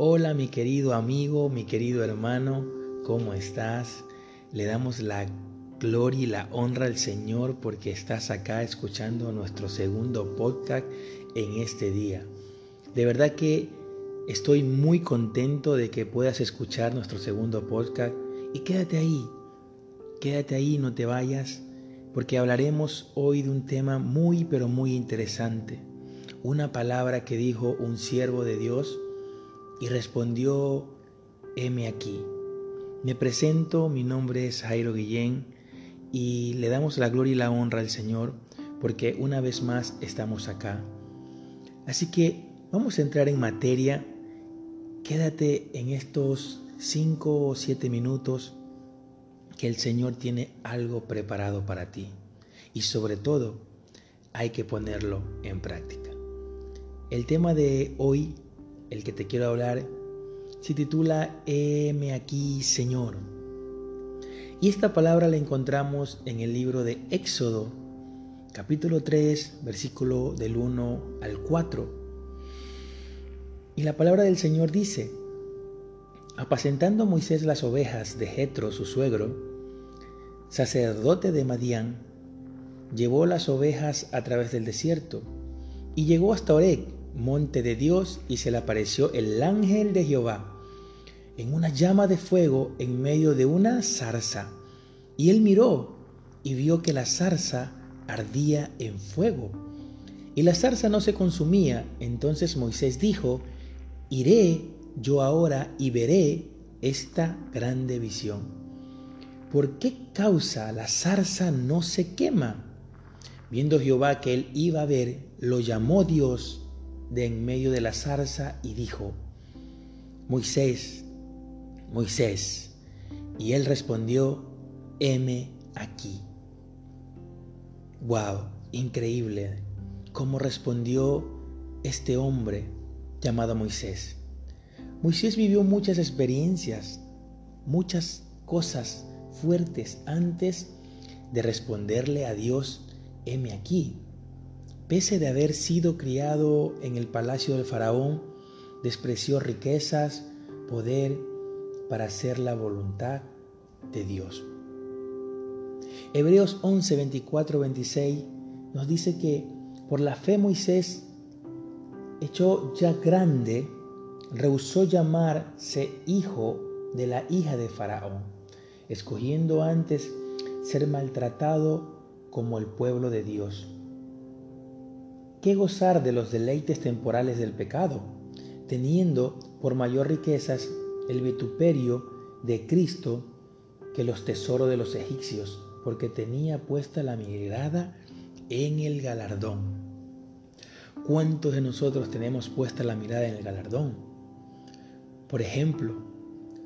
Hola mi querido amigo, mi querido hermano, ¿cómo estás? Le damos la gloria y la honra al Señor porque estás acá escuchando nuestro segundo podcast en este día. De verdad que estoy muy contento de que puedas escuchar nuestro segundo podcast y quédate ahí, quédate ahí, no te vayas, porque hablaremos hoy de un tema muy pero muy interesante. Una palabra que dijo un siervo de Dios y respondió, heme aquí. Me presento, mi nombre es Jairo Guillén y le damos la gloria y la honra al Señor porque una vez más estamos acá. Así que vamos a entrar en materia. Quédate en estos cinco o siete minutos que el Señor tiene algo preparado para ti. Y sobre todo, hay que ponerlo en práctica. El tema de hoy el que te quiero hablar, se titula Heme aquí, Señor. Y esta palabra la encontramos en el libro de Éxodo, capítulo 3, versículo del 1 al 4. Y la palabra del Señor dice, apacentando Moisés las ovejas de Jetro, su suegro, sacerdote de Madián, llevó las ovejas a través del desierto y llegó hasta Oreg, monte de Dios y se le apareció el ángel de Jehová en una llama de fuego en medio de una zarza. Y él miró y vio que la zarza ardía en fuego. Y la zarza no se consumía. Entonces Moisés dijo, iré yo ahora y veré esta grande visión. ¿Por qué causa la zarza no se quema? Viendo Jehová que él iba a ver, lo llamó Dios de en medio de la zarza y dijo, Moisés, Moisés. Y él respondió, heme aquí. Wow, increíble cómo respondió este hombre llamado Moisés. Moisés vivió muchas experiencias, muchas cosas fuertes antes de responderle a Dios, heme aquí. Pese de haber sido criado en el palacio del faraón, despreció riquezas, poder para hacer la voluntad de Dios. Hebreos 11, 24, 26 nos dice que por la fe Moisés, hecho ya grande, rehusó llamarse hijo de la hija de Faraón, escogiendo antes ser maltratado como el pueblo de Dios ¿Qué gozar de los deleites temporales del pecado, teniendo por mayor riquezas el vituperio de Cristo que los tesoros de los egipcios, porque tenía puesta la mirada en el galardón. ¿Cuántos de nosotros tenemos puesta la mirada en el galardón? Por ejemplo,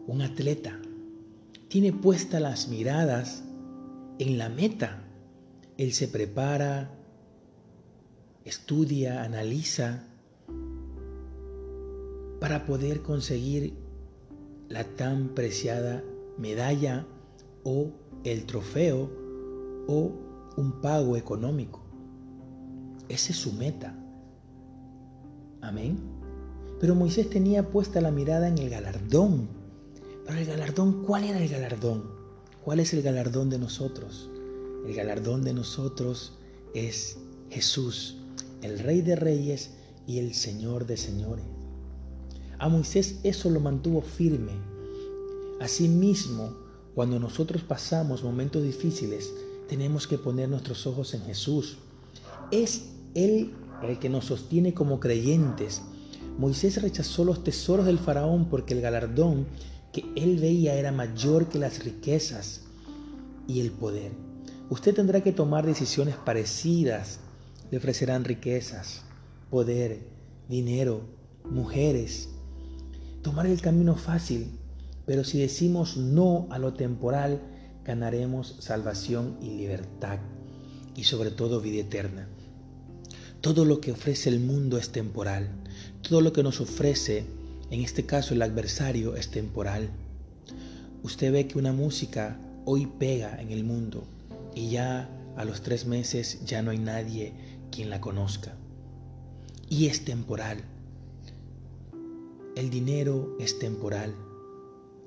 un atleta tiene puestas las miradas en la meta. Él se prepara, estudia, analiza para poder conseguir la tan preciada medalla o el trofeo o un pago económico. Esa es su meta. Amén. Pero Moisés tenía puesta la mirada en el galardón. Pero el galardón, ¿cuál era el galardón? ¿Cuál es el galardón de nosotros? El galardón de nosotros es Jesús, el Rey de Reyes y el Señor de Señores. A Moisés eso lo mantuvo firme. Asimismo, cuando nosotros pasamos momentos difíciles, tenemos que poner nuestros ojos en Jesús. Es Él el que nos sostiene como creyentes. Moisés rechazó los tesoros del faraón porque el galardón que él veía era mayor que las riquezas y el poder. Usted tendrá que tomar decisiones parecidas le ofrecerán riquezas, poder, dinero, mujeres. Tomar el camino fácil, pero si decimos no a lo temporal, ganaremos salvación y libertad y sobre todo vida eterna. Todo lo que ofrece el mundo es temporal. Todo lo que nos ofrece, en este caso el adversario, es temporal. Usted ve que una música hoy pega en el mundo y ya a los tres meses ya no hay nadie quien la conozca. Y es temporal. el dinero es temporal,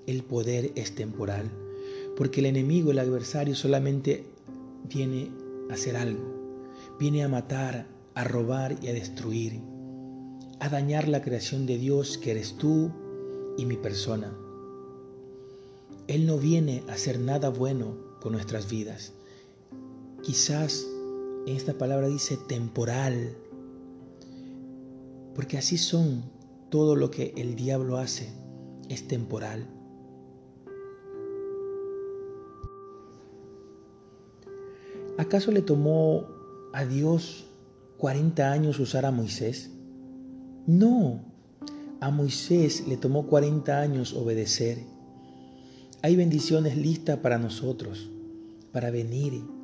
el poder es temporal, porque el enemigo, el adversario solamente viene a hacer algo, viene a matar, a robar y a destruir, a dañar la creación de Dios que eres tú y mi persona. Él no viene a hacer nada bueno con nuestras vidas. Quizás esta palabra dice temporal, porque así son todo lo que el diablo hace, es temporal. ¿Acaso le tomó a Dios 40 años usar a Moisés? No, a Moisés le tomó 40 años obedecer. Hay bendiciones listas para nosotros, para venir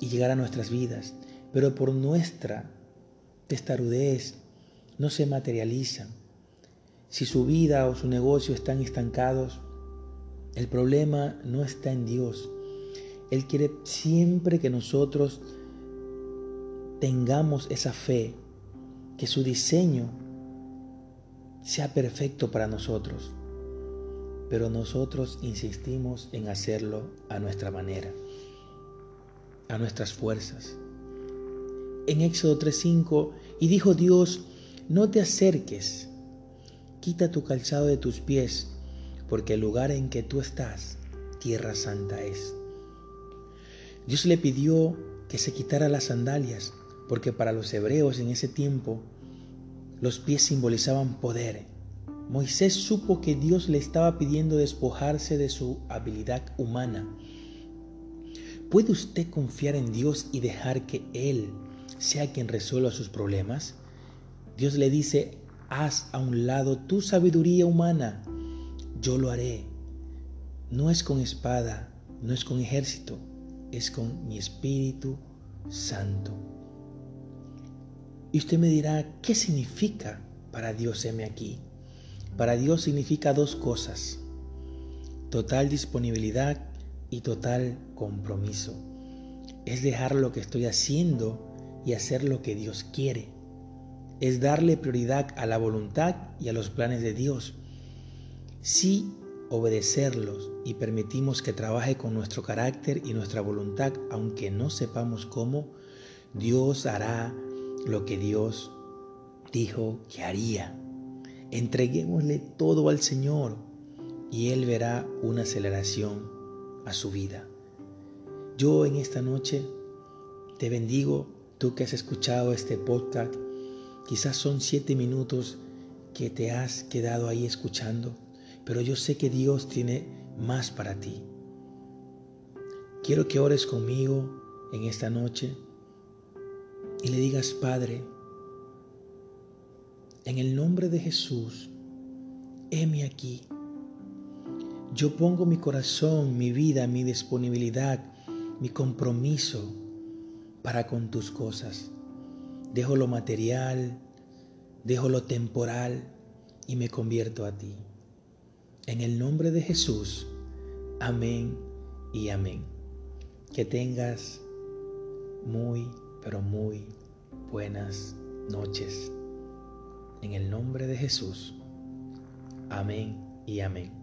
y llegar a nuestras vidas, pero por nuestra testarudez no se materializan. Si su vida o su negocio están estancados, el problema no está en Dios. Él quiere siempre que nosotros tengamos esa fe, que su diseño sea perfecto para nosotros, pero nosotros insistimos en hacerlo a nuestra manera, a nuestras fuerzas. En Éxodo 3:5, y dijo Dios, no te acerques, quita tu calzado de tus pies, porque el lugar en que tú estás, tierra santa es. Dios le pidió que se quitara las sandalias, porque para los hebreos en ese tiempo los pies simbolizaban poder. Moisés supo que Dios le estaba pidiendo despojarse de su habilidad humana. ¿Puede usted confiar en Dios y dejar que Él sea quien resuelva sus problemas? Dios le dice, haz a un lado tu sabiduría humana, yo lo haré. No es con espada, no es con ejército, es con mi Espíritu Santo. Y usted me dirá, ¿qué significa para Dios heme aquí? Para Dios significa dos cosas, total disponibilidad y total compromiso. Es dejar lo que estoy haciendo y hacer lo que Dios quiere. Es darle prioridad a la voluntad y a los planes de Dios. Si obedecerlos y permitimos que trabaje con nuestro carácter y nuestra voluntad, aunque no sepamos cómo, Dios hará lo que Dios dijo que haría. Entreguémosle todo al Señor y Él verá una aceleración a su vida. Yo en esta noche te bendigo, tú que has escuchado este podcast, quizás son siete minutos que te has quedado ahí escuchando, pero yo sé que Dios tiene más para ti. Quiero que ores conmigo en esta noche y le digas, Padre, en el nombre de Jesús, heme aquí. Yo pongo mi corazón, mi vida, mi disponibilidad, mi compromiso para con tus cosas. Dejo lo material, dejo lo temporal y me convierto a ti. En el nombre de Jesús, amén y amén. Que tengas muy pero muy buenas noches. En el nombre de Jesús. Amén y amén.